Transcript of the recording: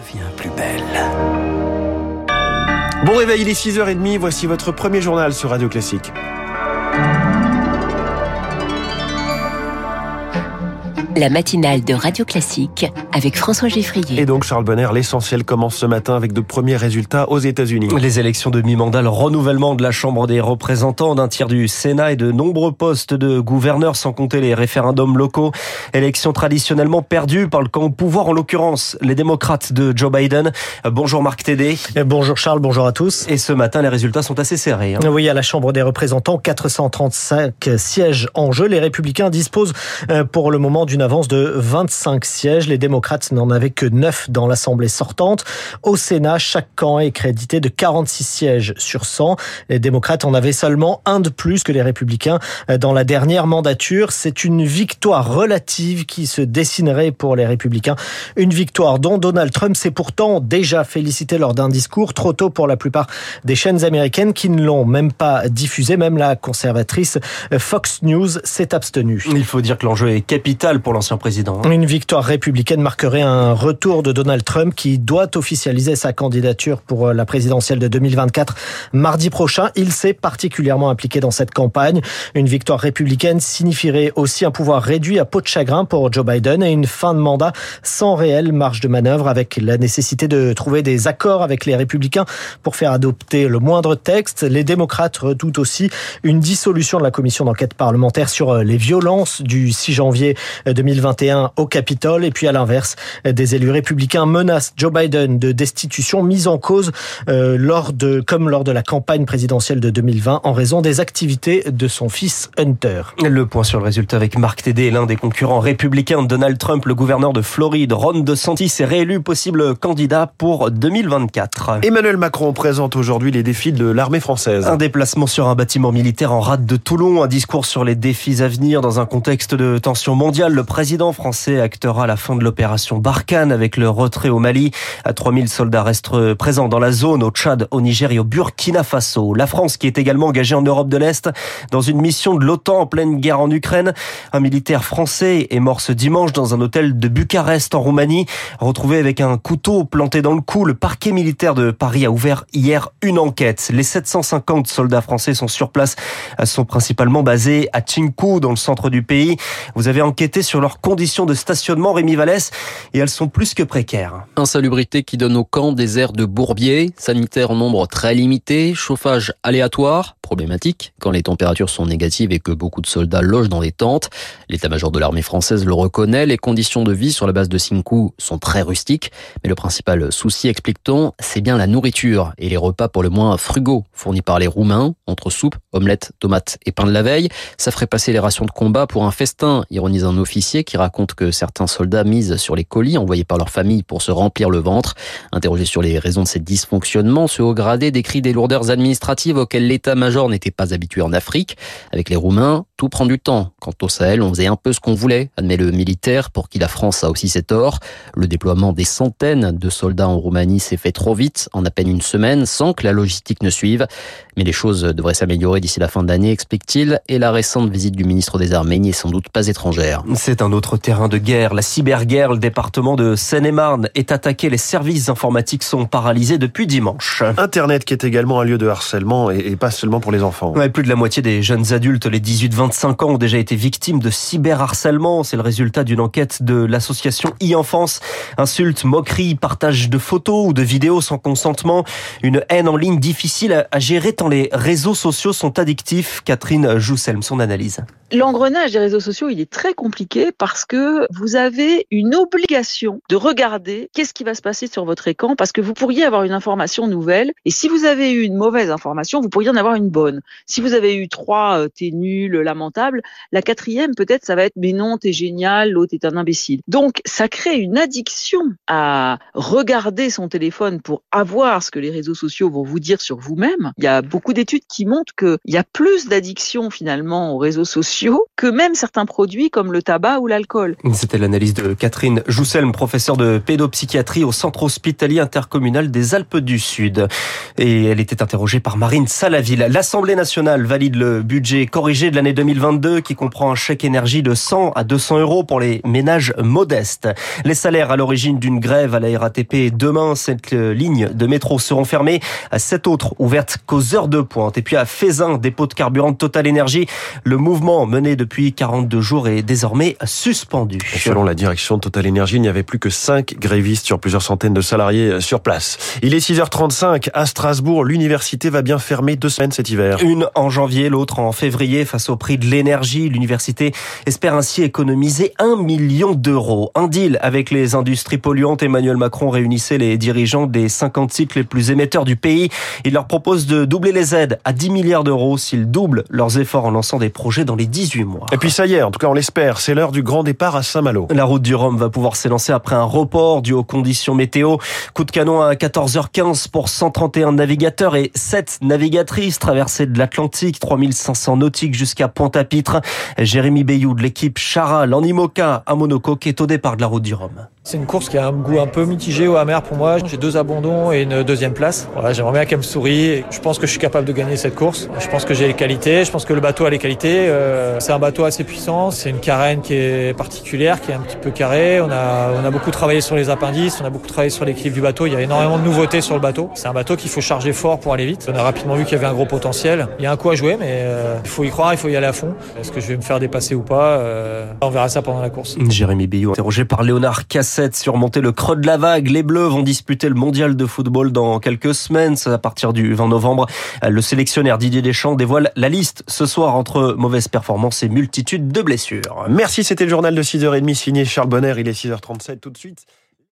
devient plus belle. Bon réveil, il est 6h30, voici votre premier journal sur Radio Classique. La matinale de Radio Classique avec François Geffrier. Et donc Charles Bonner, l'essentiel commence ce matin avec de premiers résultats aux États-Unis. Les élections de mi-mandat, le renouvellement de la Chambre des représentants, d'un tiers du Sénat et de nombreux postes de gouverneurs, sans compter les référendums locaux. Élections traditionnellement perdues par le camp au pouvoir, en l'occurrence les démocrates de Joe Biden. Bonjour Marc Tédé. Bonjour Charles, bonjour à tous. Et ce matin, les résultats sont assez serrés. Hein. Oui, à la Chambre des représentants, 435 sièges en jeu. Les républicains disposent euh, pour le moment d'une avance de 25 sièges. Les démocrates n'en avaient que 9 dans l'Assemblée sortante. Au Sénat, chaque camp est crédité de 46 sièges sur 100. Les démocrates en avaient seulement un de plus que les républicains dans la dernière mandature. C'est une victoire relative qui se dessinerait pour les républicains. Une victoire dont Donald Trump s'est pourtant déjà félicité lors d'un discours trop tôt pour la plupart des chaînes américaines qui ne l'ont même pas diffusé. Même la conservatrice Fox News s'est abstenue. Il faut dire que l'enjeu est capital pour l'ancien président. Une victoire républicaine marquerait un retour de Donald Trump qui doit officialiser sa candidature pour euh, la présidentielle de 2024 mardi prochain. Il s'est particulièrement impliqué dans cette campagne. Une victoire républicaine signifierait aussi un pouvoir réduit à peau de chagrin pour Joe Biden et une fin de mandat sans réelle marge de manœuvre avec la nécessité de trouver des accords avec les républicains pour faire adopter le moindre texte. Les démocrates redoutent aussi une dissolution de la commission d'enquête parlementaire sur euh, les violences du 6 janvier 2021 au Capitole. Et puis à l'inverse, des élus républicains menacent Joe Biden de destitution mise en cause euh, lors de, comme lors de la campagne présidentielle de 2020 en raison des activités de son fils Hunter. Le point sur le résultat avec Marc Tédé, l'un des concurrents républicains de Donald Trump, le gouverneur de Floride, Ron DeSantis est réélu possible candidat pour 2024. Emmanuel Macron présente aujourd'hui les défis de l'armée française. Un déplacement sur un bâtiment militaire en rade de Toulon, un discours sur les défis à venir dans un contexte de tension mondiale. Le président français actera la fin de l'opération Barkhane avec le retrait au Mali. À 3000 soldats restent présents dans la zone, au Tchad, au Niger et au Burkina Faso. La France qui est également engagée en Europe de l'Est dans une mission de l'OTAN en pleine guerre en Ukraine. Un militaire français est mort ce dimanche dans un hôtel de Bucarest en Roumanie. Retrouvé avec un couteau planté dans le cou, le parquet militaire de Paris a ouvert hier une enquête. Les 750 soldats français sont sur place, sont principalement basés à Tchinku dans le centre du pays. Vous avez enquêté sur leurs conditions de stationnement, Rémi Vallès, et elles sont plus que précaires. Insalubrité qui donne au camp des airs de bourbier, sanitaire en nombre très limité, chauffage aléatoire, problématique quand les températures sont négatives et que beaucoup de soldats logent dans des tentes. L'état-major de l'armée française le reconnaît, les conditions de vie sur la base de Sinkou sont très rustiques, mais le principal souci, explique-t-on, c'est bien la nourriture et les repas pour le moins frugaux fournis par les Roumains, entre soupe, omelette, tomates et pain de la veille. Ça ferait passer les rations de combat pour un festin, ironise un officier qui raconte que certains soldats misent sur les colis envoyés par leur famille pour se remplir le ventre. Interrogé sur les raisons de ces dysfonctionnements, ce haut gradé décrit des lourdeurs administratives auxquelles l'état-major n'était pas habitué en Afrique. Avec les Roumains, tout prend du temps. Quant au Sahel, on faisait un peu ce qu'on voulait, admet le militaire, pour qui la France a aussi ses torts. Le déploiement des centaines de soldats en Roumanie s'est fait trop vite, en à peine une semaine, sans que la logistique ne suive. Mais les choses devraient s'améliorer d'ici la fin de l'année, explique-t-il, et la récente visite du ministre des Armées n'est sans doute pas étrangère. C'est un autre terrain de guerre, la cyberguerre. Le département de Seine-et-Marne est attaqué. Les services informatiques sont paralysés depuis dimanche. Internet qui est également un lieu de harcèlement et pas seulement pour les enfants. Ouais, plus de la moitié des jeunes adultes, les 18-25 ans, ont déjà été victimes de cyberharcèlement. C'est le résultat d'une enquête de l'association e-enfance. Insultes, moqueries, partage de photos ou de vidéos sans consentement. Une haine en ligne difficile à gérer tant les réseaux sociaux sont addictifs. Catherine Jousselm, son analyse. L'engrenage des réseaux sociaux, il est très compliqué parce que vous avez une obligation de regarder qu'est-ce qui va se passer sur votre écran parce que vous pourriez avoir une information nouvelle et si vous avez eu une mauvaise information, vous pourriez en avoir une bonne. Si vous avez eu trois, euh, t'es nul, lamentable, la quatrième peut-être ça va être mais non, t'es génial, l'autre est un imbécile. Donc ça crée une addiction à regarder son téléphone pour avoir ce que les réseaux sociaux vont vous dire sur vous-même. Il y a beaucoup d'études qui montrent qu'il y a plus d'addiction finalement aux réseaux sociaux que même certains produits comme le tabac ou l'alcool. C'était l'analyse de Catherine Jousselm, professeure de pédopsychiatrie au centre hospitalier intercommunal des Alpes du Sud. Et elle était interrogée par Marine Salaville. L'Assemblée nationale valide le budget corrigé de l'année 2020 2022 qui comprend un chèque énergie de 100 à 200 euros pour les ménages modestes. Les salaires à l'origine d'une grève à la RATP demain, cette ligne de métro seront fermées. Sept autres ouvertes qu'aux heures de pointe. Et puis à Fézin, dépôt de carburant de Total Energy, le mouvement mené depuis 42 jours est désormais suspendu. Selon la direction de Total Energy, il n'y avait plus que 5 grévistes sur plusieurs centaines de salariés sur place. Il est 6h35 à Strasbourg. L'université va bien fermer deux semaines cet hiver. Une en janvier, l'autre en février. Face au prix de l'énergie, l'université espère ainsi économiser un million d'euros. Un deal avec les industries polluantes. Emmanuel Macron réunissait les dirigeants des 50 sites les plus émetteurs du pays. Il leur propose de doubler les aides à 10 milliards d'euros s'ils doublent leurs efforts en lançant des projets dans les 18 mois. Et puis ça y est, en tout cas on l'espère, c'est l'heure du grand départ à Saint-Malo. La route du Rhum va pouvoir s'élancer après un report dû aux conditions météo. Coup de canon à 14h15 pour 131 navigateurs et 7 navigatrices traversées de l'Atlantique, 3500 nautiques jusqu'à Pointe-à-Pitre. Jérémy Bayou de l'équipe Charal en Imoca à Monaco qui est au départ de la route du Rhum. C'est une course qui a un goût un peu mitigé ou amer pour moi. J'ai deux abandons et une deuxième place. Voilà, j'aimerais bien qu'elle me sourie. Je pense que je suis capable de gagner cette course. Je pense que j'ai les qualités. Je pense que le bateau a les qualités. Euh, c'est un bateau assez puissant. C'est une carène qui est particulière, qui est un petit peu carrée. On a, on a beaucoup travaillé sur les appendices. On a beaucoup travaillé sur l'équilibre du bateau. Il y a énormément de nouveautés sur le bateau. C'est un bateau qu'il faut charger fort pour aller vite. On a rapidement vu qu'il y avait un gros potentiel. Il y a un coup à jouer, mais euh, il faut y croire. Il faut y aller à fond. Est-ce que je vais me faire dépasser ou pas euh, On verra ça pendant la course. Jérémy Billot, interrogé par Léonard Cassette, surmonter le creux de la vague. Les Bleus vont disputer le mondial de football dans quelques semaines, à partir du 20 novembre. Le sélectionnaire Didier Deschamps dévoile la liste ce soir entre mauvaises performances et multitude de blessures. Merci, c'était le journal de 6h30 signé Charles Bonner. Il est 6h37 tout de suite.